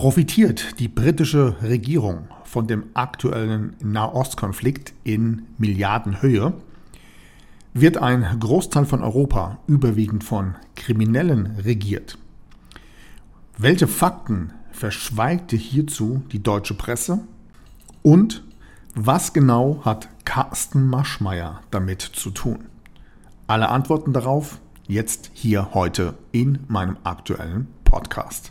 Profitiert die britische Regierung von dem aktuellen Nahostkonflikt in Milliardenhöhe? Wird ein Großteil von Europa überwiegend von Kriminellen regiert? Welche Fakten verschweigte hierzu die deutsche Presse? Und was genau hat Carsten Maschmeyer damit zu tun? Alle Antworten darauf jetzt hier heute in meinem aktuellen Podcast.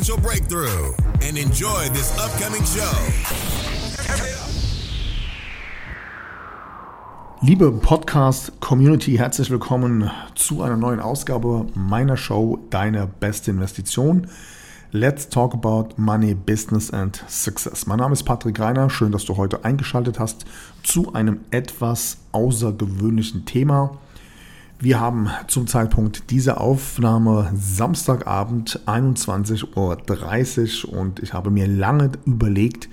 breakthrough and enjoy this upcoming show. Liebe Podcast-Community, herzlich willkommen zu einer neuen Ausgabe meiner Show Deine beste Investition. Let's talk about money, business and success. Mein Name ist Patrick Reiner. Schön, dass du heute eingeschaltet hast zu einem etwas außergewöhnlichen Thema. Wir haben zum Zeitpunkt dieser Aufnahme Samstagabend 21.30 Uhr und ich habe mir lange überlegt,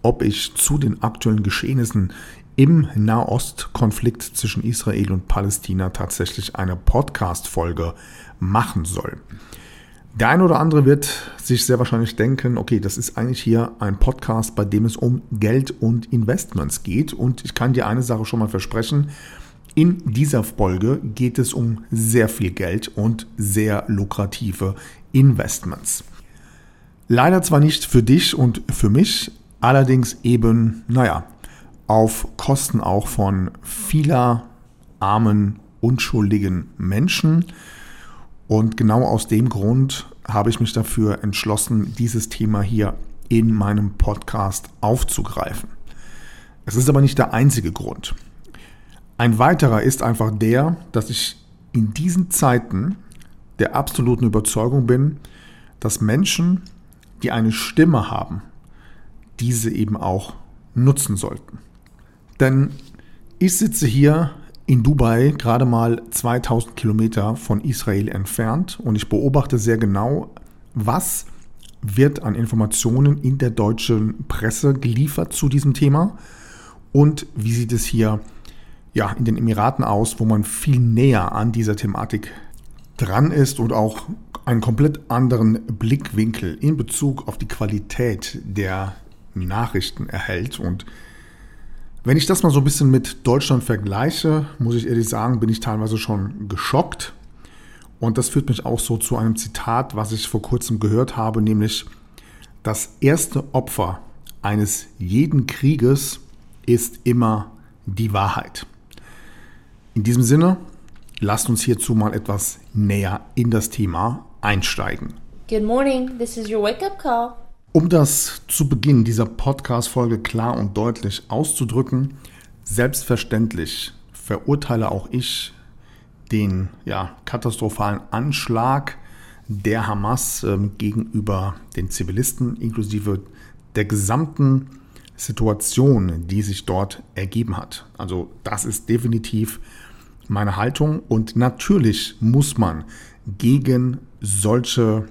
ob ich zu den aktuellen Geschehnissen im Nahostkonflikt zwischen Israel und Palästina tatsächlich eine Podcast-Folge machen soll. Der eine oder andere wird sich sehr wahrscheinlich denken, okay, das ist eigentlich hier ein Podcast, bei dem es um Geld und Investments geht. Und ich kann dir eine Sache schon mal versprechen, in dieser Folge geht es um sehr viel Geld und sehr lukrative Investments. Leider zwar nicht für dich und für mich, allerdings eben, naja, auf Kosten auch von vieler armen, unschuldigen Menschen. Und genau aus dem Grund habe ich mich dafür entschlossen, dieses Thema hier in meinem Podcast aufzugreifen. Es ist aber nicht der einzige Grund. Ein weiterer ist einfach der, dass ich in diesen Zeiten der absoluten Überzeugung bin, dass Menschen, die eine Stimme haben, diese eben auch nutzen sollten. Denn ich sitze hier in Dubai gerade mal 2000 Kilometer von Israel entfernt und ich beobachte sehr genau, was wird an Informationen in der deutschen Presse geliefert zu diesem Thema und wie sieht es hier aus ja, in den Emiraten aus, wo man viel näher an dieser Thematik dran ist und auch einen komplett anderen Blickwinkel in Bezug auf die Qualität der Nachrichten erhält. Und wenn ich das mal so ein bisschen mit Deutschland vergleiche, muss ich ehrlich sagen, bin ich teilweise schon geschockt. Und das führt mich auch so zu einem Zitat, was ich vor kurzem gehört habe, nämlich das erste Opfer eines jeden Krieges ist immer die Wahrheit. In diesem Sinne, lasst uns hierzu mal etwas näher in das Thema einsteigen. Good morning, this is your wake-up call. Um das zu Beginn dieser Podcast-Folge klar und deutlich auszudrücken, selbstverständlich verurteile auch ich den ja, katastrophalen Anschlag der Hamas äh, gegenüber den Zivilisten inklusive der gesamten Situation, die sich dort ergeben hat. Also das ist definitiv meine Haltung und natürlich muss man gegen solche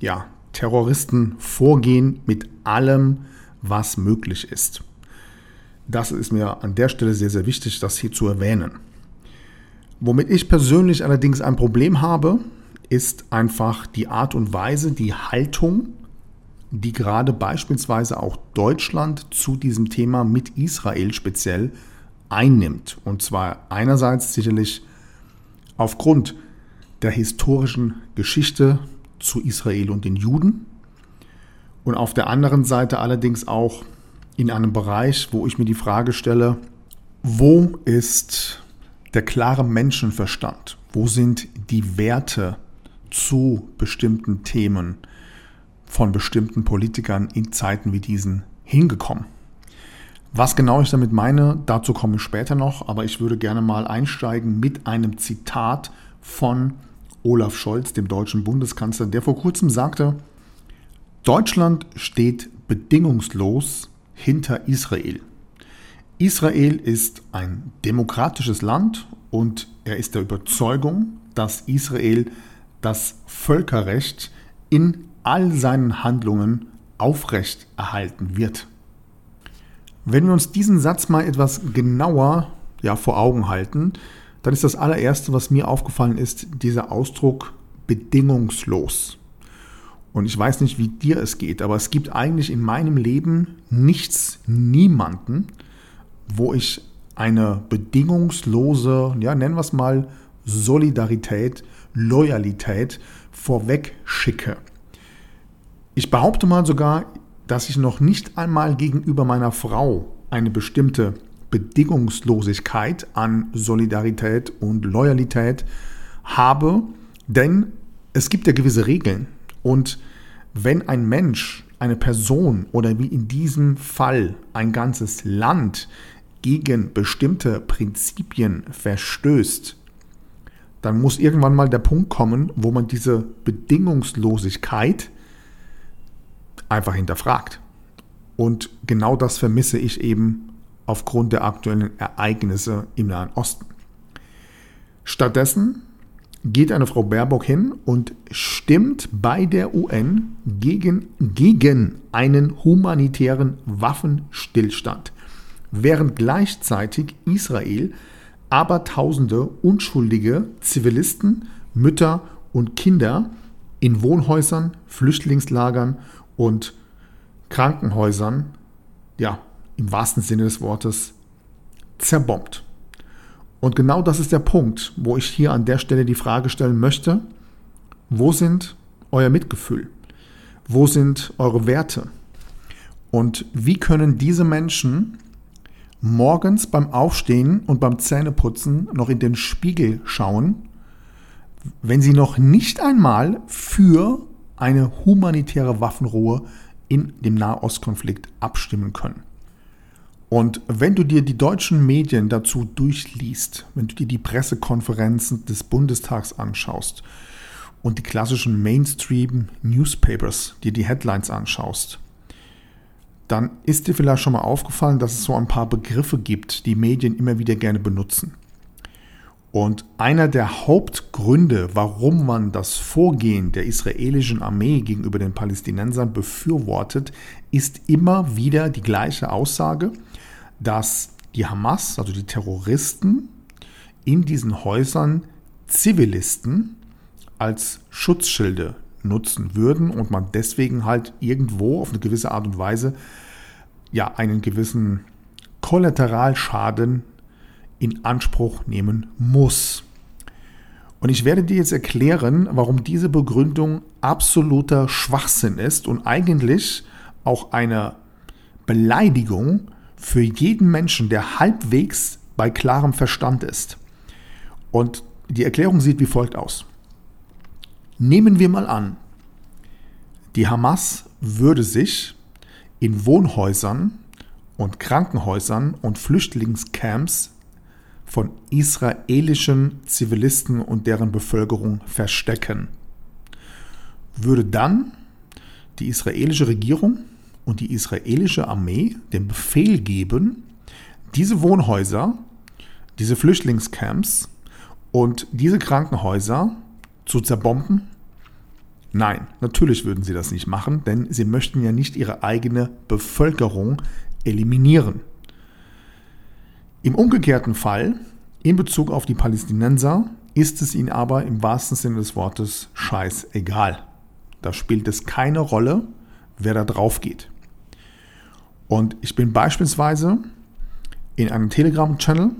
ja, Terroristen vorgehen mit allem, was möglich ist. Das ist mir an der Stelle sehr, sehr wichtig, das hier zu erwähnen. Womit ich persönlich allerdings ein Problem habe, ist einfach die Art und Weise, die Haltung, die gerade beispielsweise auch Deutschland zu diesem Thema mit Israel speziell einnimmt. Und zwar einerseits sicherlich aufgrund der historischen Geschichte zu Israel und den Juden und auf der anderen Seite allerdings auch in einem Bereich, wo ich mir die Frage stelle, wo ist der klare Menschenverstand? Wo sind die Werte zu bestimmten Themen von bestimmten Politikern in Zeiten wie diesen hingekommen? Was genau ich damit meine, dazu komme ich später noch, aber ich würde gerne mal einsteigen mit einem Zitat von Olaf Scholz, dem deutschen Bundeskanzler, der vor kurzem sagte, Deutschland steht bedingungslos hinter Israel. Israel ist ein demokratisches Land und er ist der Überzeugung, dass Israel das Völkerrecht in all seinen Handlungen aufrecht erhalten wird. Wenn wir uns diesen Satz mal etwas genauer ja, vor Augen halten, dann ist das allererste, was mir aufgefallen ist, dieser Ausdruck bedingungslos. Und ich weiß nicht, wie dir es geht, aber es gibt eigentlich in meinem Leben nichts, niemanden, wo ich eine bedingungslose, ja, nennen wir es mal, Solidarität, Loyalität vorweg schicke. Ich behaupte mal sogar, dass ich noch nicht einmal gegenüber meiner Frau eine bestimmte Bedingungslosigkeit an Solidarität und Loyalität habe, denn es gibt ja gewisse Regeln. Und wenn ein Mensch, eine Person oder wie in diesem Fall ein ganzes Land gegen bestimmte Prinzipien verstößt, dann muss irgendwann mal der Punkt kommen, wo man diese Bedingungslosigkeit einfach hinterfragt. Und genau das vermisse ich eben aufgrund der aktuellen Ereignisse im Nahen Osten. Stattdessen geht eine Frau Baerbock hin und stimmt bei der UN gegen, gegen einen humanitären Waffenstillstand, während gleichzeitig Israel aber tausende unschuldige Zivilisten, Mütter und Kinder in Wohnhäusern, Flüchtlingslagern und Krankenhäusern, ja, im wahrsten Sinne des Wortes, zerbombt. Und genau das ist der Punkt, wo ich hier an der Stelle die Frage stellen möchte, wo sind euer Mitgefühl? Wo sind eure Werte? Und wie können diese Menschen morgens beim Aufstehen und beim Zähneputzen noch in den Spiegel schauen, wenn sie noch nicht einmal für eine humanitäre Waffenruhe in dem Nahostkonflikt abstimmen können? Und wenn du dir die deutschen Medien dazu durchliest, wenn du dir die Pressekonferenzen des Bundestags anschaust und die klassischen Mainstream-Newspapers, dir die Headlines anschaust, dann ist dir vielleicht schon mal aufgefallen, dass es so ein paar Begriffe gibt, die Medien immer wieder gerne benutzen. Und einer der Hauptgründe, warum man das Vorgehen der israelischen Armee gegenüber den Palästinensern befürwortet, ist immer wieder die gleiche Aussage, dass die Hamas, also die Terroristen, in diesen Häusern Zivilisten als Schutzschilde nutzen würden und man deswegen halt irgendwo auf eine gewisse Art und Weise ja einen gewissen Kollateralschaden in Anspruch nehmen muss. Und ich werde dir jetzt erklären, warum diese Begründung absoluter Schwachsinn ist und eigentlich auch eine Beleidigung für jeden Menschen, der halbwegs bei klarem Verstand ist. Und die Erklärung sieht wie folgt aus. Nehmen wir mal an, die Hamas würde sich in Wohnhäusern und Krankenhäusern und Flüchtlingscamps von israelischen Zivilisten und deren Bevölkerung verstecken. Würde dann die israelische Regierung und die israelische Armee den Befehl geben, diese Wohnhäuser, diese Flüchtlingscamps und diese Krankenhäuser zu zerbomben? Nein, natürlich würden sie das nicht machen, denn sie möchten ja nicht ihre eigene Bevölkerung eliminieren. Im umgekehrten Fall, in Bezug auf die Palästinenser, ist es ihnen aber im wahrsten Sinne des Wortes scheißegal. Da spielt es keine Rolle, wer da drauf geht. Und ich bin beispielsweise in einem Telegram-Channel,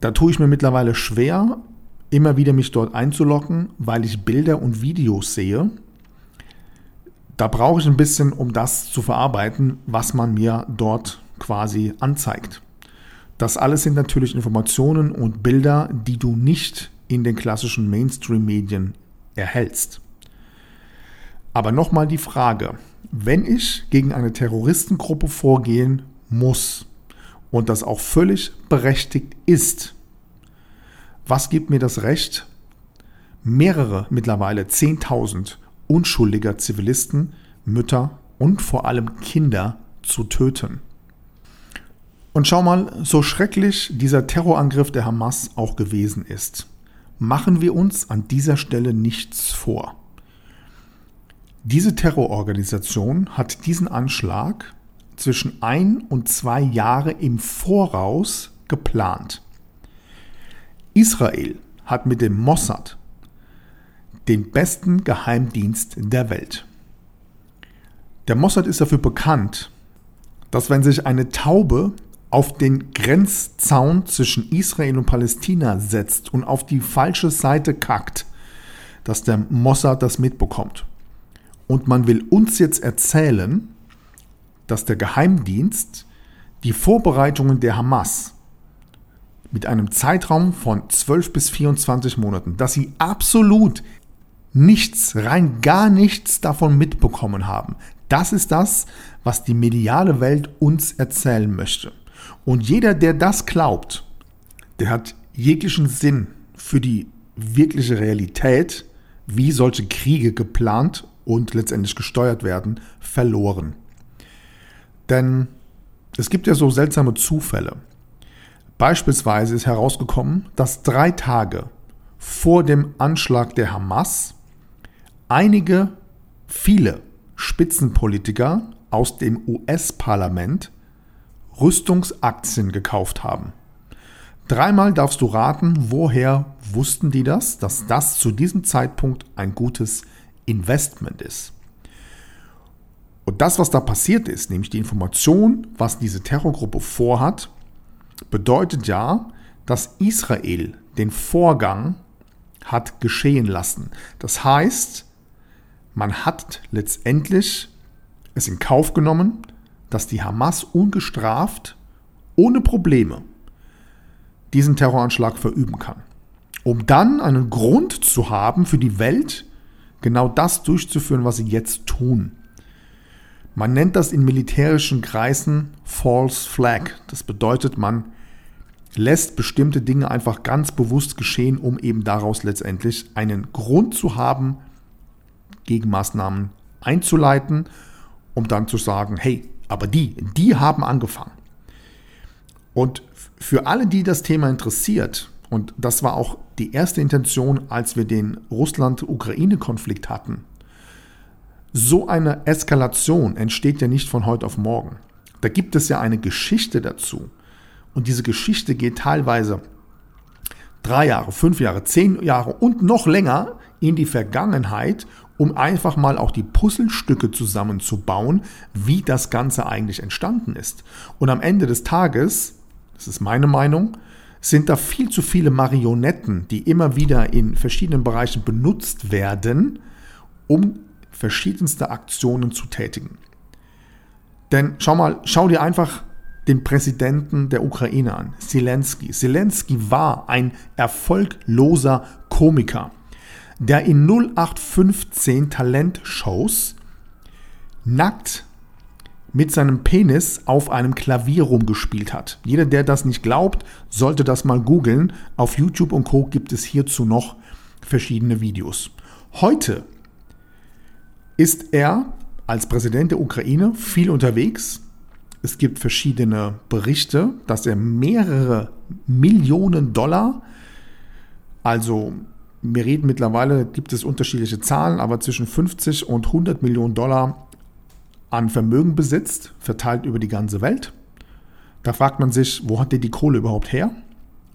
da tue ich mir mittlerweile schwer, immer wieder mich dort einzuloggen, weil ich Bilder und Videos sehe. Da brauche ich ein bisschen, um das zu verarbeiten, was man mir dort quasi anzeigt. Das alles sind natürlich Informationen und Bilder, die du nicht in den klassischen Mainstream-Medien erhältst. Aber nochmal die Frage, wenn ich gegen eine Terroristengruppe vorgehen muss und das auch völlig berechtigt ist, was gibt mir das Recht, mehrere, mittlerweile 10.000 unschuldiger Zivilisten, Mütter und vor allem Kinder zu töten. Und schau mal, so schrecklich dieser Terrorangriff der Hamas auch gewesen ist, machen wir uns an dieser Stelle nichts vor. Diese Terrororganisation hat diesen Anschlag zwischen ein und zwei Jahre im Voraus geplant. Israel hat mit dem Mossad den besten Geheimdienst der Welt. Der Mossad ist dafür bekannt, dass wenn sich eine Taube auf den Grenzzaun zwischen Israel und Palästina setzt und auf die falsche Seite kackt, dass der Mossad das mitbekommt. Und man will uns jetzt erzählen, dass der Geheimdienst die Vorbereitungen der Hamas mit einem Zeitraum von 12 bis 24 Monaten, dass sie absolut nichts, rein gar nichts davon mitbekommen haben. Das ist das, was die mediale Welt uns erzählen möchte. Und jeder, der das glaubt, der hat jeglichen Sinn für die wirkliche Realität, wie solche Kriege geplant und letztendlich gesteuert werden, verloren. Denn es gibt ja so seltsame Zufälle. Beispielsweise ist herausgekommen, dass drei Tage vor dem Anschlag der Hamas einige, viele Spitzenpolitiker aus dem US-Parlament Rüstungsaktien gekauft haben. Dreimal darfst du raten, woher wussten die das, dass das zu diesem Zeitpunkt ein gutes Investment ist. Und das, was da passiert ist, nämlich die Information, was diese Terrorgruppe vorhat, bedeutet ja, dass Israel den Vorgang hat geschehen lassen. Das heißt, man hat letztendlich es in Kauf genommen, dass die Hamas ungestraft, ohne Probleme, diesen Terroranschlag verüben kann. Um dann einen Grund zu haben für die Welt, genau das durchzuführen, was sie jetzt tun. Man nennt das in militärischen Kreisen False Flag. Das bedeutet, man lässt bestimmte Dinge einfach ganz bewusst geschehen, um eben daraus letztendlich einen Grund zu haben, Gegenmaßnahmen einzuleiten, um dann zu sagen, hey, aber die, die haben angefangen. Und für alle, die das Thema interessiert, und das war auch die erste Intention, als wir den Russland-Ukraine-Konflikt hatten, so eine Eskalation entsteht ja nicht von heute auf morgen. Da gibt es ja eine Geschichte dazu. Und diese Geschichte geht teilweise drei Jahre, fünf Jahre, zehn Jahre und noch länger in die Vergangenheit um einfach mal auch die Puzzlestücke zusammenzubauen, wie das Ganze eigentlich entstanden ist. Und am Ende des Tages, das ist meine Meinung, sind da viel zu viele Marionetten, die immer wieder in verschiedenen Bereichen benutzt werden, um verschiedenste Aktionen zu tätigen. Denn schau mal, schau dir einfach den Präsidenten der Ukraine an, Zelensky. Zelensky war ein erfolgloser Komiker der in 0815 Talentshows nackt mit seinem Penis auf einem Klavier rumgespielt hat. Jeder, der das nicht glaubt, sollte das mal googeln. Auf YouTube und Co gibt es hierzu noch verschiedene Videos. Heute ist er als Präsident der Ukraine viel unterwegs. Es gibt verschiedene Berichte, dass er mehrere Millionen Dollar, also wir reden mittlerweile, gibt es unterschiedliche Zahlen, aber zwischen 50 und 100 Millionen Dollar an Vermögen besitzt, verteilt über die ganze Welt. Da fragt man sich, wo hat der die Kohle überhaupt her?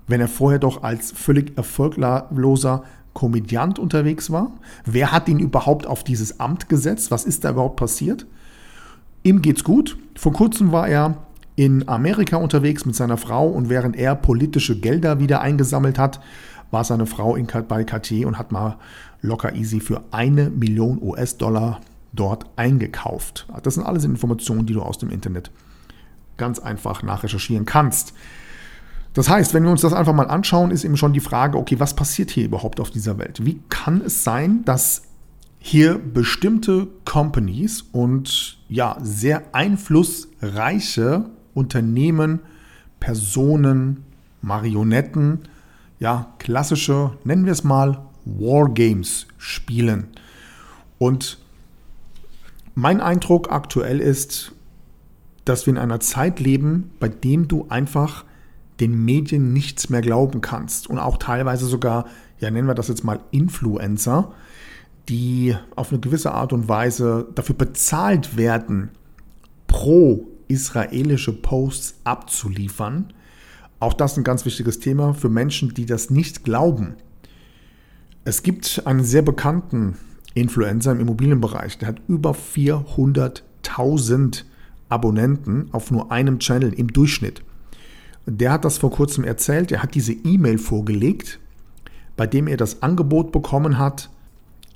Wenn er vorher doch als völlig erfolgloser Komödiant unterwegs war? Wer hat ihn überhaupt auf dieses Amt gesetzt? Was ist da überhaupt passiert? Ihm geht's gut. Vor kurzem war er in Amerika unterwegs mit seiner Frau und während er politische Gelder wieder eingesammelt hat, war seine Frau in, bei Cartier und hat mal locker easy für eine Million US-Dollar dort eingekauft. Das sind alles Informationen, die du aus dem Internet ganz einfach nachrecherchieren kannst. Das heißt, wenn wir uns das einfach mal anschauen, ist eben schon die Frage, okay, was passiert hier überhaupt auf dieser Welt? Wie kann es sein, dass hier bestimmte Companies und ja, sehr einflussreiche Unternehmen, Personen, Marionetten ja, klassische, nennen wir es mal, Wargames spielen. Und mein Eindruck aktuell ist, dass wir in einer Zeit leben, bei dem du einfach den Medien nichts mehr glauben kannst und auch teilweise sogar, ja nennen wir das jetzt mal Influencer, die auf eine gewisse Art und Weise dafür bezahlt werden, pro israelische Posts abzuliefern. Auch das ein ganz wichtiges Thema für Menschen, die das nicht glauben. Es gibt einen sehr bekannten Influencer im Immobilienbereich, der hat über 400.000 Abonnenten auf nur einem Channel im Durchschnitt. Der hat das vor kurzem erzählt, er hat diese E-Mail vorgelegt, bei dem er das Angebot bekommen hat,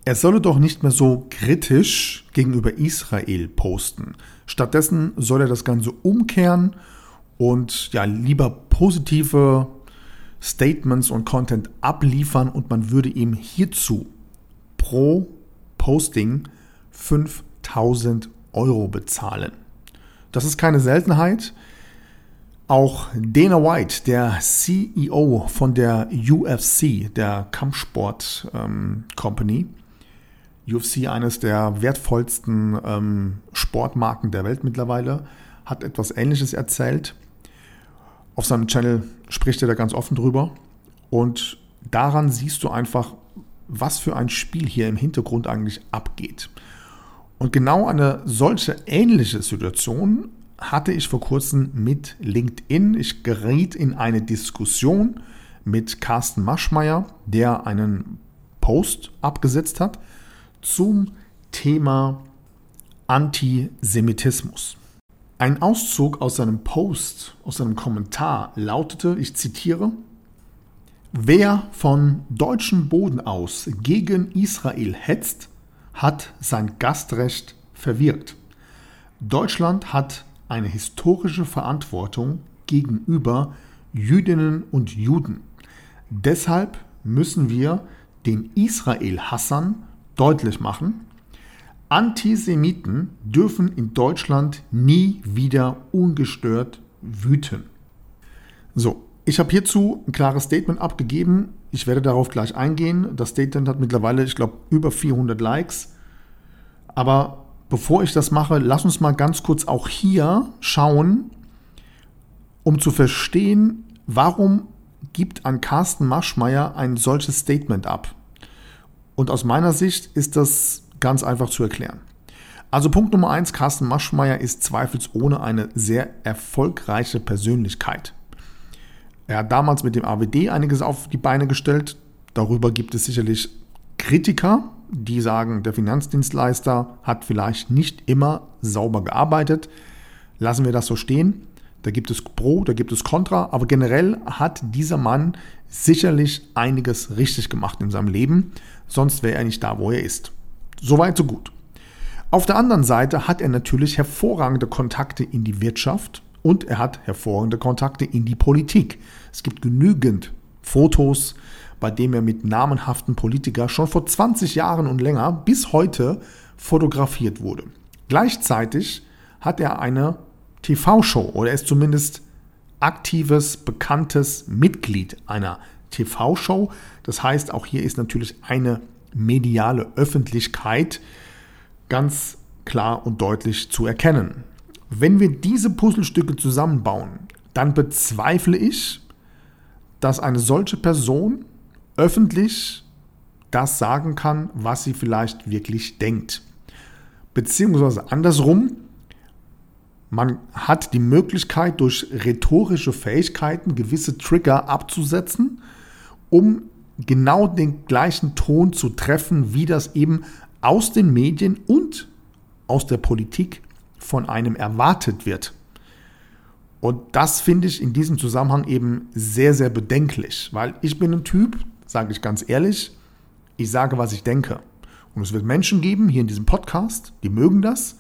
er solle doch nicht mehr so kritisch gegenüber Israel posten. Stattdessen soll er das Ganze umkehren und ja lieber positive Statements und Content abliefern und man würde ihm hierzu pro Posting 5000 Euro bezahlen. Das ist keine Seltenheit. Auch Dana White, der CEO von der UFC, der Kampfsport ähm, Company, UFC eines der wertvollsten ähm, Sportmarken der Welt mittlerweile, hat etwas Ähnliches erzählt. Auf seinem Channel spricht er da ganz offen drüber. Und daran siehst du einfach, was für ein Spiel hier im Hintergrund eigentlich abgeht. Und genau eine solche ähnliche Situation hatte ich vor kurzem mit LinkedIn. Ich geriet in eine Diskussion mit Carsten Maschmeyer, der einen Post abgesetzt hat zum Thema Antisemitismus. Ein Auszug aus seinem Post, aus seinem Kommentar lautete, ich zitiere, Wer von deutschem Boden aus gegen Israel hetzt, hat sein Gastrecht verwirkt. Deutschland hat eine historische Verantwortung gegenüber Jüdinnen und Juden. Deshalb müssen wir den Israel-Hassern deutlich machen, Antisemiten dürfen in Deutschland nie wieder ungestört wüten. So, ich habe hierzu ein klares Statement abgegeben. Ich werde darauf gleich eingehen. Das Statement hat mittlerweile, ich glaube, über 400 Likes. Aber bevor ich das mache, lass uns mal ganz kurz auch hier schauen, um zu verstehen, warum gibt ein Carsten Maschmeyer ein solches Statement ab. Und aus meiner Sicht ist das ganz einfach zu erklären. Also Punkt Nummer eins, Carsten Maschmeyer ist zweifelsohne eine sehr erfolgreiche Persönlichkeit. Er hat damals mit dem AWD einiges auf die Beine gestellt. Darüber gibt es sicherlich Kritiker, die sagen, der Finanzdienstleister hat vielleicht nicht immer sauber gearbeitet. Lassen wir das so stehen. Da gibt es Pro, da gibt es Contra, aber generell hat dieser Mann sicherlich einiges richtig gemacht in seinem Leben, sonst wäre er nicht da, wo er ist. Soweit, so gut. Auf der anderen Seite hat er natürlich hervorragende Kontakte in die Wirtschaft und er hat hervorragende Kontakte in die Politik. Es gibt genügend Fotos, bei denen er mit namenhaften Politikern schon vor 20 Jahren und länger bis heute fotografiert wurde. Gleichzeitig hat er eine TV-Show oder er ist zumindest aktives, bekanntes Mitglied einer TV-Show. Das heißt, auch hier ist natürlich eine mediale Öffentlichkeit ganz klar und deutlich zu erkennen. Wenn wir diese Puzzlestücke zusammenbauen, dann bezweifle ich, dass eine solche Person öffentlich das sagen kann, was sie vielleicht wirklich denkt. Beziehungsweise andersrum, man hat die Möglichkeit, durch rhetorische Fähigkeiten gewisse Trigger abzusetzen, um genau den gleichen Ton zu treffen, wie das eben aus den Medien und aus der Politik von einem erwartet wird. Und das finde ich in diesem Zusammenhang eben sehr, sehr bedenklich, weil ich bin ein Typ, sage ich ganz ehrlich, ich sage, was ich denke. Und es wird Menschen geben hier in diesem Podcast, die mögen das.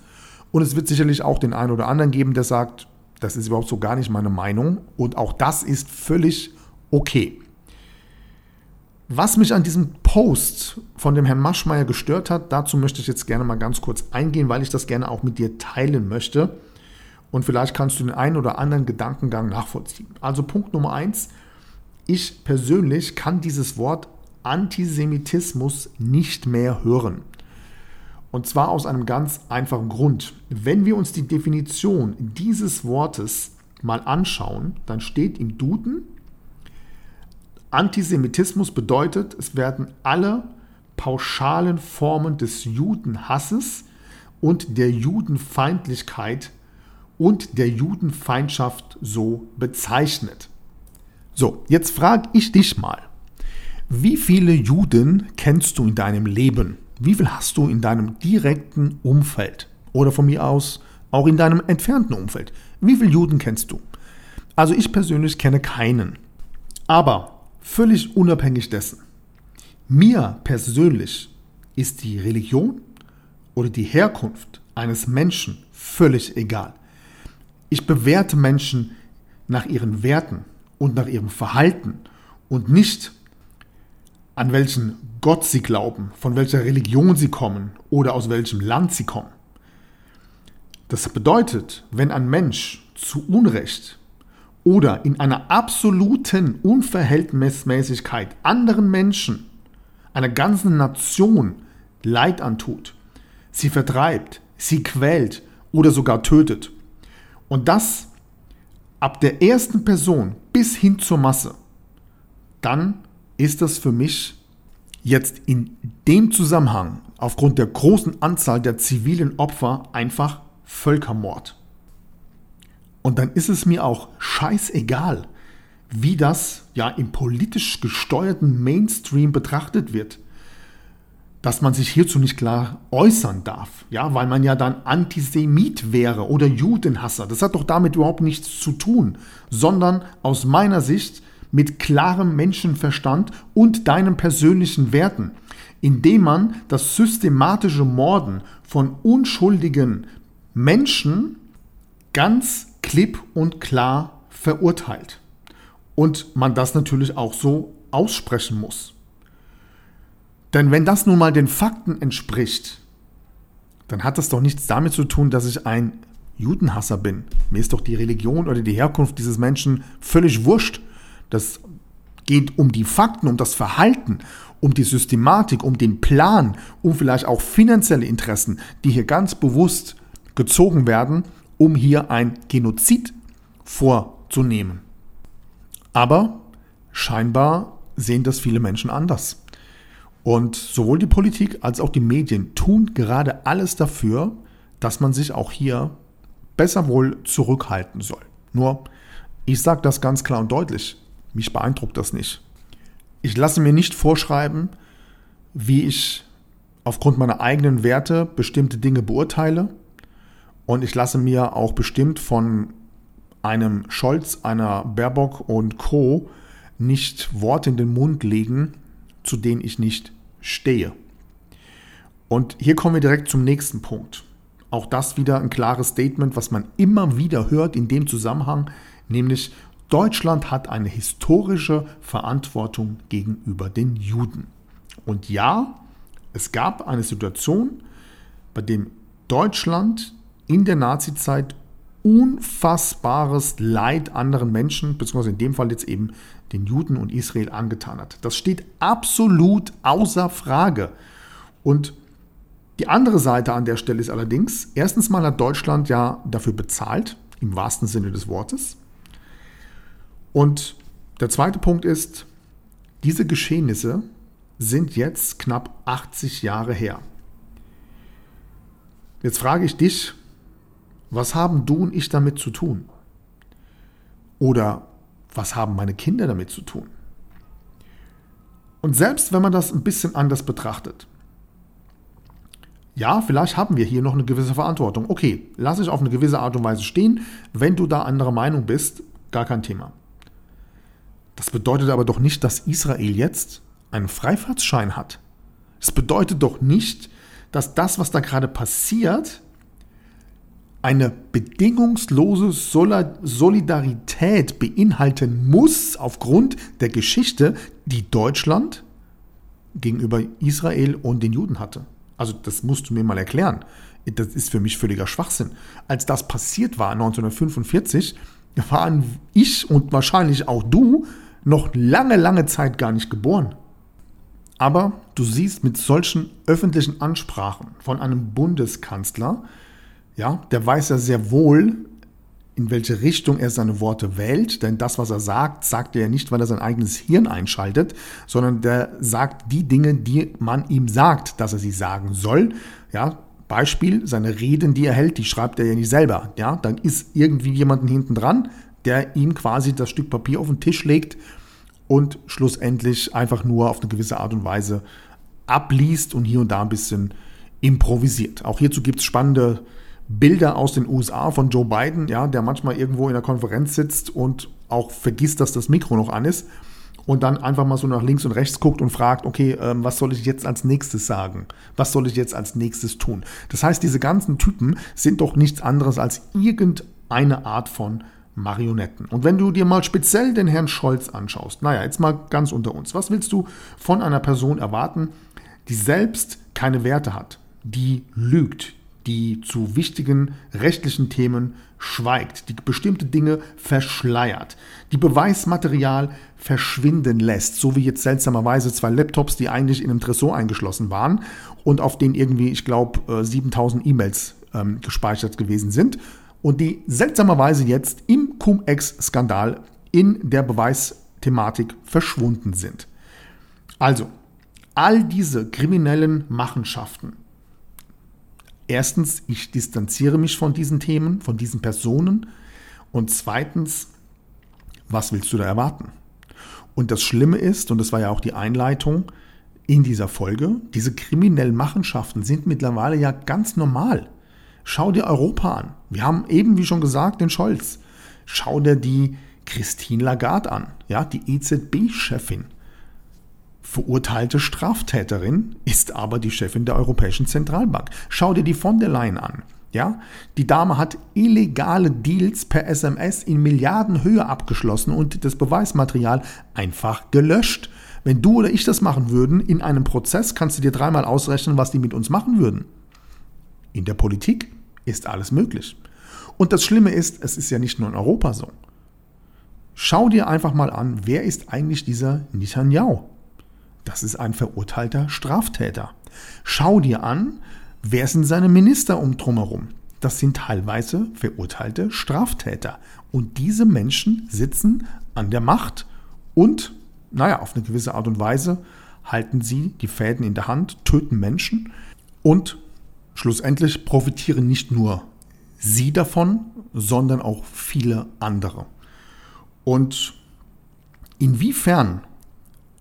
Und es wird sicherlich auch den einen oder anderen geben, der sagt, das ist überhaupt so gar nicht meine Meinung. Und auch das ist völlig okay. Was mich an diesem Post von dem Herrn Maschmeyer gestört hat, dazu möchte ich jetzt gerne mal ganz kurz eingehen, weil ich das gerne auch mit dir teilen möchte. Und vielleicht kannst du den einen oder anderen Gedankengang nachvollziehen. Also Punkt Nummer eins, ich persönlich kann dieses Wort Antisemitismus nicht mehr hören. Und zwar aus einem ganz einfachen Grund. Wenn wir uns die Definition dieses Wortes mal anschauen, dann steht im Duden, Antisemitismus bedeutet, es werden alle pauschalen Formen des Judenhasses und der Judenfeindlichkeit und der Judenfeindschaft so bezeichnet. So, jetzt frage ich dich mal, wie viele Juden kennst du in deinem Leben? Wie viel hast du in deinem direkten Umfeld? Oder von mir aus auch in deinem entfernten Umfeld? Wie viele Juden kennst du? Also ich persönlich kenne keinen. Aber völlig unabhängig dessen, mir persönlich ist die Religion oder die Herkunft eines Menschen völlig egal. Ich bewerte Menschen nach ihren Werten und nach ihrem Verhalten und nicht an welchen Gott sie glauben, von welcher Religion sie kommen oder aus welchem Land sie kommen. Das bedeutet, wenn ein Mensch zu Unrecht oder in einer absoluten Unverhältnismäßigkeit anderen Menschen, einer ganzen Nation Leid antut, sie vertreibt, sie quält oder sogar tötet, und das ab der ersten Person bis hin zur Masse, dann ist das für mich jetzt in dem Zusammenhang aufgrund der großen Anzahl der zivilen Opfer einfach Völkermord. Und dann ist es mir auch scheißegal, wie das ja im politisch gesteuerten Mainstream betrachtet wird dass man sich hierzu nicht klar äußern darf, ja, weil man ja dann Antisemit wäre oder Judenhasser. Das hat doch damit überhaupt nichts zu tun, sondern aus meiner Sicht mit klarem Menschenverstand und deinen persönlichen Werten, indem man das systematische Morden von unschuldigen Menschen ganz klipp und klar verurteilt. Und man das natürlich auch so aussprechen muss. Denn wenn das nun mal den Fakten entspricht, dann hat das doch nichts damit zu tun, dass ich ein Judenhasser bin. Mir ist doch die Religion oder die Herkunft dieses Menschen völlig wurscht. Das geht um die Fakten, um das Verhalten, um die Systematik, um den Plan, um vielleicht auch finanzielle Interessen, die hier ganz bewusst gezogen werden, um hier ein Genozid vorzunehmen. Aber scheinbar sehen das viele Menschen anders. Und sowohl die Politik als auch die Medien tun gerade alles dafür, dass man sich auch hier besser wohl zurückhalten soll. Nur, ich sage das ganz klar und deutlich, mich beeindruckt das nicht. Ich lasse mir nicht vorschreiben, wie ich aufgrund meiner eigenen Werte bestimmte Dinge beurteile. Und ich lasse mir auch bestimmt von einem Scholz, einer Baerbock und Co. nicht Worte in den Mund legen, zu denen ich nicht stehe. Und hier kommen wir direkt zum nächsten Punkt. Auch das wieder ein klares Statement, was man immer wieder hört in dem Zusammenhang, nämlich Deutschland hat eine historische Verantwortung gegenüber den Juden. Und ja, es gab eine Situation, bei dem Deutschland in der Nazizeit unfassbares Leid anderen Menschen, beziehungsweise in dem Fall jetzt eben den Juden und Israel angetan hat. Das steht absolut außer Frage. Und die andere Seite an der Stelle ist allerdings, erstens mal hat Deutschland ja dafür bezahlt, im wahrsten Sinne des Wortes. Und der zweite Punkt ist, diese Geschehnisse sind jetzt knapp 80 Jahre her. Jetzt frage ich dich, was haben du und ich damit zu tun? Oder was haben meine Kinder damit zu tun? Und selbst wenn man das ein bisschen anders betrachtet, ja, vielleicht haben wir hier noch eine gewisse Verantwortung. Okay, lass ich auf eine gewisse Art und Weise stehen. Wenn du da anderer Meinung bist, gar kein Thema. Das bedeutet aber doch nicht, dass Israel jetzt einen Freifahrtsschein hat. Es bedeutet doch nicht, dass das, was da gerade passiert, eine bedingungslose Solidarität beinhalten muss aufgrund der Geschichte, die Deutschland gegenüber Israel und den Juden hatte. Also das musst du mir mal erklären. Das ist für mich völliger Schwachsinn. Als das passiert war 1945, waren ich und wahrscheinlich auch du noch lange, lange Zeit gar nicht geboren. Aber du siehst mit solchen öffentlichen Ansprachen von einem Bundeskanzler, ja, der weiß ja sehr wohl, in welche Richtung er seine Worte wählt, denn das, was er sagt, sagt er ja nicht, weil er sein eigenes Hirn einschaltet, sondern der sagt die Dinge, die man ihm sagt, dass er sie sagen soll. Ja, Beispiel, seine Reden, die er hält, die schreibt er ja nicht selber. Ja, dann ist irgendwie jemand hinten dran, der ihm quasi das Stück Papier auf den Tisch legt und schlussendlich einfach nur auf eine gewisse Art und Weise abliest und hier und da ein bisschen improvisiert. Auch hierzu gibt es spannende Bilder aus den USA von Joe Biden, ja, der manchmal irgendwo in der Konferenz sitzt und auch vergisst, dass das Mikro noch an ist und dann einfach mal so nach links und rechts guckt und fragt, okay, ähm, was soll ich jetzt als nächstes sagen? Was soll ich jetzt als nächstes tun? Das heißt, diese ganzen Typen sind doch nichts anderes als irgendeine Art von Marionetten. Und wenn du dir mal speziell den Herrn Scholz anschaust, naja, jetzt mal ganz unter uns, was willst du von einer Person erwarten, die selbst keine Werte hat, die lügt, die zu wichtigen rechtlichen Themen schweigt, die bestimmte Dinge verschleiert, die Beweismaterial verschwinden lässt, so wie jetzt seltsamerweise zwei Laptops, die eigentlich in einem Tresor eingeschlossen waren und auf denen irgendwie, ich glaube, 7000 äh, E-Mails ähm, gespeichert gewesen sind und die seltsamerweise jetzt im Cum-Ex-Skandal in der Beweisthematik verschwunden sind. Also, all diese kriminellen Machenschaften, Erstens, ich distanziere mich von diesen Themen, von diesen Personen. Und zweitens, was willst du da erwarten? Und das Schlimme ist, und das war ja auch die Einleitung in dieser Folge, diese kriminellen Machenschaften sind mittlerweile ja ganz normal. Schau dir Europa an. Wir haben eben, wie schon gesagt, den Scholz. Schau dir die Christine Lagarde an, ja, die EZB-Chefin verurteilte Straftäterin ist aber die Chefin der Europäischen Zentralbank. Schau dir die von der Leyen an. Ja, die Dame hat illegale Deals per SMS in Milliardenhöhe abgeschlossen und das Beweismaterial einfach gelöscht. Wenn du oder ich das machen würden, in einem Prozess kannst du dir dreimal ausrechnen, was die mit uns machen würden. In der Politik ist alles möglich. Und das Schlimme ist, es ist ja nicht nur in Europa so. Schau dir einfach mal an, wer ist eigentlich dieser Netanyahu? Das ist ein verurteilter Straftäter. Schau dir an, wer sind seine Minister um drumherum? Das sind teilweise verurteilte Straftäter. Und diese Menschen sitzen an der Macht und, naja, auf eine gewisse Art und Weise halten sie die Fäden in der Hand, töten Menschen und schlussendlich profitieren nicht nur sie davon, sondern auch viele andere. Und inwiefern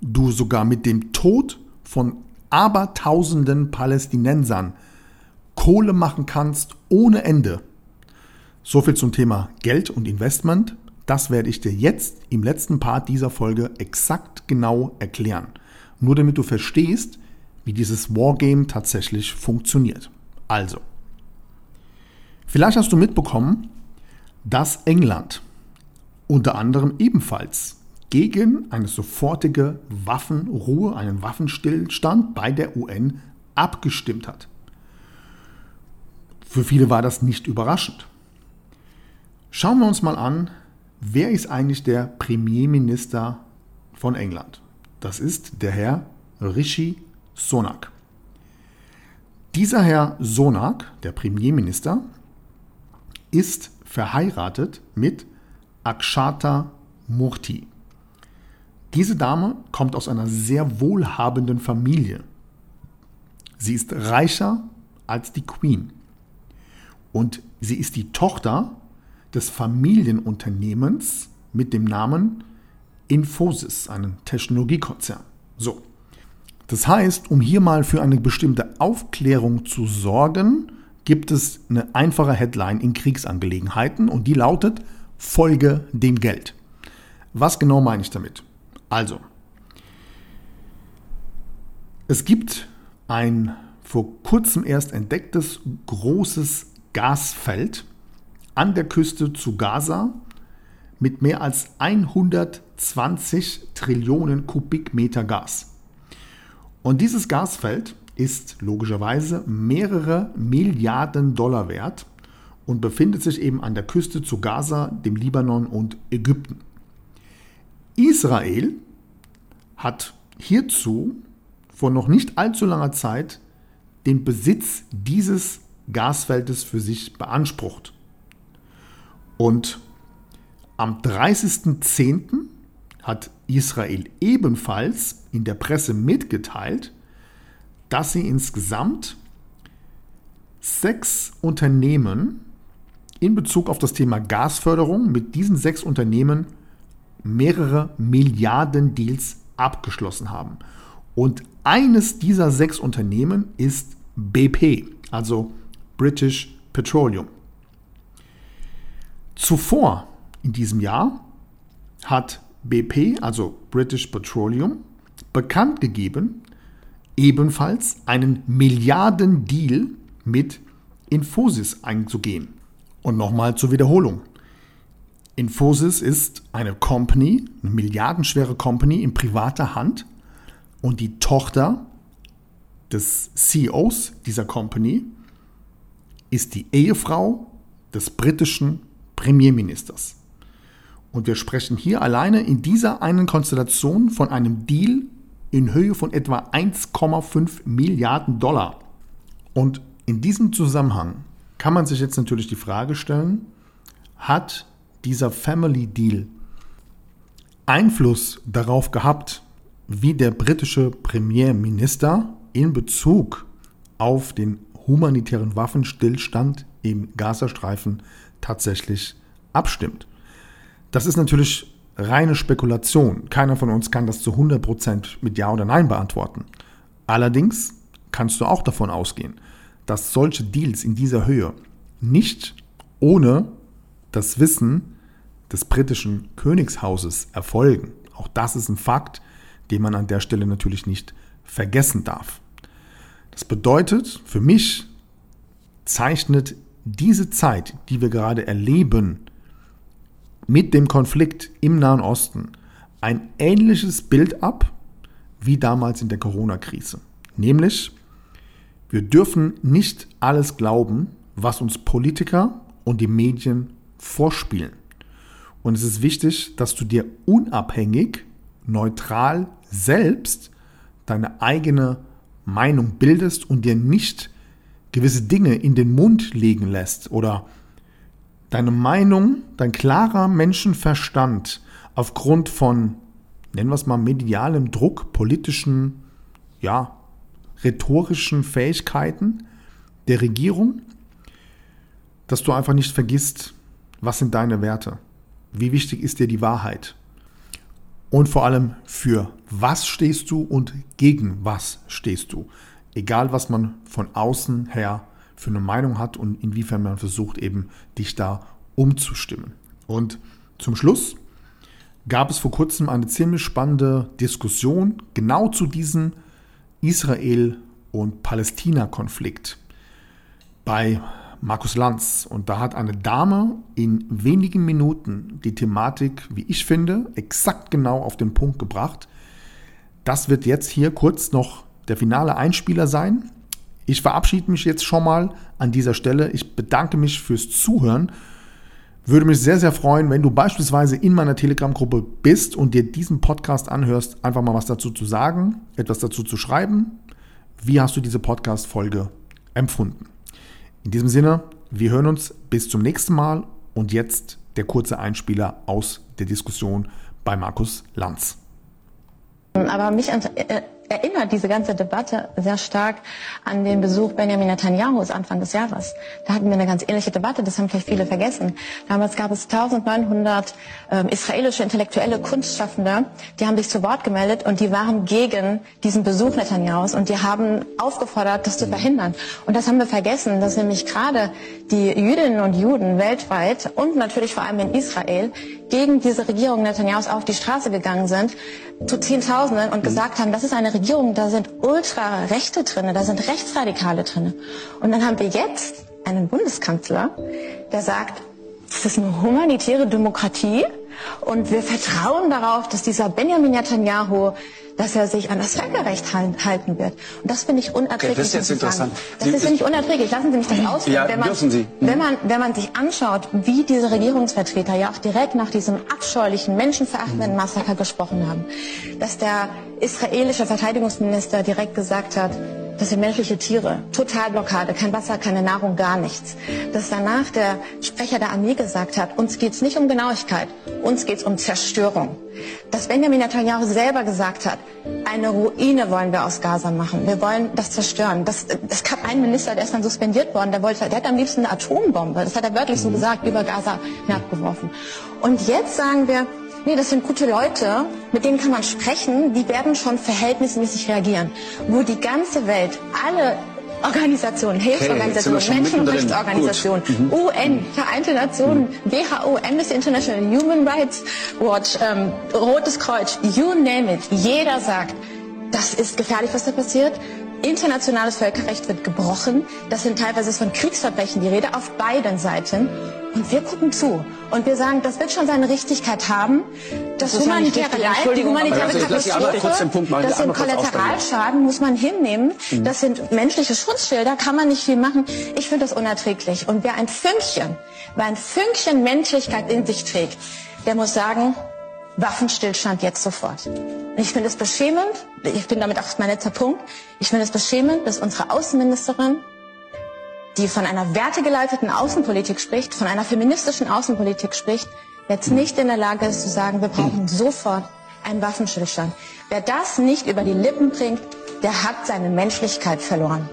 du sogar mit dem Tod von abertausenden Palästinensern Kohle machen kannst ohne Ende. So viel zum Thema Geld und Investment. Das werde ich dir jetzt im letzten Part dieser Folge exakt genau erklären. Nur damit du verstehst, wie dieses Wargame tatsächlich funktioniert. Also, vielleicht hast du mitbekommen, dass England unter anderem ebenfalls gegen eine sofortige Waffenruhe, einen Waffenstillstand bei der UN abgestimmt hat. Für viele war das nicht überraschend. Schauen wir uns mal an, wer ist eigentlich der Premierminister von England? Das ist der Herr Rishi Sonak. Dieser Herr Sonak, der Premierminister, ist verheiratet mit Akshata Murthy. Diese Dame kommt aus einer sehr wohlhabenden Familie. Sie ist reicher als die Queen. Und sie ist die Tochter des Familienunternehmens mit dem Namen Infosys, einem Technologiekonzern. So. Das heißt, um hier mal für eine bestimmte Aufklärung zu sorgen, gibt es eine einfache Headline in Kriegsangelegenheiten und die lautet Folge dem Geld. Was genau meine ich damit? Also, es gibt ein vor kurzem erst entdecktes großes Gasfeld an der Küste zu Gaza mit mehr als 120 Trillionen Kubikmeter Gas. Und dieses Gasfeld ist logischerweise mehrere Milliarden Dollar wert und befindet sich eben an der Küste zu Gaza, dem Libanon und Ägypten. Israel hat hierzu vor noch nicht allzu langer Zeit den Besitz dieses Gasfeldes für sich beansprucht. Und am 30.10. hat Israel ebenfalls in der Presse mitgeteilt, dass sie insgesamt sechs Unternehmen in Bezug auf das Thema Gasförderung mit diesen sechs Unternehmen mehrere Milliarden Deals abgeschlossen haben. Und eines dieser sechs Unternehmen ist BP, also British Petroleum. Zuvor in diesem Jahr hat BP, also British Petroleum, bekannt gegeben, ebenfalls einen Milliarden-Deal mit Infosys einzugehen. Und nochmal zur Wiederholung. Infosys ist eine Company, eine milliardenschwere Company in privater Hand und die Tochter des CEOs dieser Company ist die Ehefrau des britischen Premierministers. Und wir sprechen hier alleine in dieser einen Konstellation von einem Deal in Höhe von etwa 1,5 Milliarden Dollar. Und in diesem Zusammenhang kann man sich jetzt natürlich die Frage stellen, hat dieser Family Deal Einfluss darauf gehabt, wie der britische Premierminister in Bezug auf den humanitären Waffenstillstand im Gazastreifen tatsächlich abstimmt. Das ist natürlich reine Spekulation. Keiner von uns kann das zu 100% mit Ja oder Nein beantworten. Allerdings kannst du auch davon ausgehen, dass solche Deals in dieser Höhe nicht ohne das Wissen des britischen Königshauses erfolgen. Auch das ist ein Fakt, den man an der Stelle natürlich nicht vergessen darf. Das bedeutet, für mich zeichnet diese Zeit, die wir gerade erleben, mit dem Konflikt im Nahen Osten ein ähnliches Bild ab wie damals in der Corona-Krise. Nämlich, wir dürfen nicht alles glauben, was uns Politiker und die Medien vorspielen. Und es ist wichtig, dass du dir unabhängig, neutral selbst deine eigene Meinung bildest und dir nicht gewisse Dinge in den Mund legen lässt oder deine Meinung, dein klarer Menschenverstand aufgrund von, nennen wir es mal, medialem Druck, politischen, ja, rhetorischen Fähigkeiten der Regierung, dass du einfach nicht vergisst, was sind deine Werte. Wie wichtig ist dir die Wahrheit? Und vor allem, für was stehst du und gegen was stehst du? Egal, was man von außen her für eine Meinung hat und inwiefern man versucht, eben dich da umzustimmen. Und zum Schluss gab es vor kurzem eine ziemlich spannende Diskussion genau zu diesem Israel- und Palästina-Konflikt bei Markus Lanz. Und da hat eine Dame in wenigen Minuten die Thematik, wie ich finde, exakt genau auf den Punkt gebracht. Das wird jetzt hier kurz noch der finale Einspieler sein. Ich verabschiede mich jetzt schon mal an dieser Stelle. Ich bedanke mich fürs Zuhören. Würde mich sehr, sehr freuen, wenn du beispielsweise in meiner Telegram-Gruppe bist und dir diesen Podcast anhörst, einfach mal was dazu zu sagen, etwas dazu zu schreiben. Wie hast du diese Podcast-Folge empfunden? In diesem Sinne, wir hören uns bis zum nächsten Mal und jetzt der kurze Einspieler aus der Diskussion bei Markus Lanz. Aber mich äh, erinnert diese ganze Debatte sehr stark an den Besuch Benjamin Netanyahus Anfang des Jahres. Da hatten wir eine ganz ähnliche Debatte, das haben vielleicht viele vergessen. Damals gab es 1900 äh, israelische intellektuelle Kunstschaffende, die haben sich zu Wort gemeldet und die waren gegen diesen Besuch Netanyahus und die haben aufgefordert, das zu verhindern. Und das haben wir vergessen, dass nämlich gerade die Jüdinnen und Juden weltweit und natürlich vor allem in Israel gegen diese Regierung Netanyahus auf die Straße gegangen sind, zu Zehntausenden und gesagt haben, das ist eine Regierung, da sind Ultrarechte drin, da sind Rechtsradikale drin. Und dann haben wir jetzt einen Bundeskanzler, der sagt, das ist eine humanitäre Demokratie Und wir vertrauen darauf, dass dieser Benjamin Netanyahu dass er sich an das Völkerrecht halten wird. Und das finde ich unerträglich. Okay, das ist jetzt interessant. Das ist nicht unerträglich. Lassen Sie mich das ausführen. Ja, wenn man, dürfen Sie. Wenn man, wenn man sich anschaut, wie diese Regierungsvertreter ja auch direkt nach diesem abscheulichen, menschenverachtenden Massaker gesprochen haben, dass der israelische Verteidigungsminister direkt gesagt hat, das sind menschliche Tiere. Totalblockade, kein Wasser, keine Nahrung, gar nichts. Dass danach der Sprecher der Armee gesagt hat, uns geht es nicht um Genauigkeit, uns geht es um Zerstörung. Dass Benjamin Netanyahu selber gesagt hat, eine Ruine wollen wir aus Gaza machen. Wir wollen das zerstören. Das, es gab einen Minister, der ist dann suspendiert worden, der wollte, der hat am liebsten eine Atombombe, das hat er wörtlich so gesagt, über Gaza hinabgeworfen. Und jetzt sagen wir, Nee, das sind gute Leute, mit denen kann man sprechen, die werden schon verhältnismäßig reagieren. Wo die ganze Welt, alle Organisationen, Hilfsorganisationen, hey, Menschenrechtsorganisationen, mhm. UN, Vereinte Nationen, mhm. WHO, Amnesty International, Human Rights Watch, ähm, Rotes Kreuz, you name it, jeder sagt, das ist gefährlich, was da passiert. Internationales Völkerrecht wird gebrochen. Das sind teilweise von Kriegsverbrechen die Rede auf beiden Seiten. Und wir gucken zu. Und wir sagen, das wird schon seine Richtigkeit haben. Das, das humanitäre Leid, die humanitäre Katastrophe, das sind Kollateralschaden, muss man hinnehmen. Mhm. Das sind menschliche Schutzschilder, kann man nicht viel machen. Ich finde das unerträglich. Und wer ein Fünkchen, wer ein Fünkchen Menschlichkeit in sich trägt, der muss sagen, Waffenstillstand jetzt sofort. Und ich finde es beschämend, ich bin damit auch mein letzter Punkt, ich finde es beschämend, dass unsere Außenministerin die von einer wertegeleiteten Außenpolitik spricht, von einer feministischen Außenpolitik spricht, jetzt nicht in der Lage ist zu sagen, wir brauchen sofort einen Waffenstillstand. Wer das nicht über die Lippen bringt, der hat seine Menschlichkeit verloren.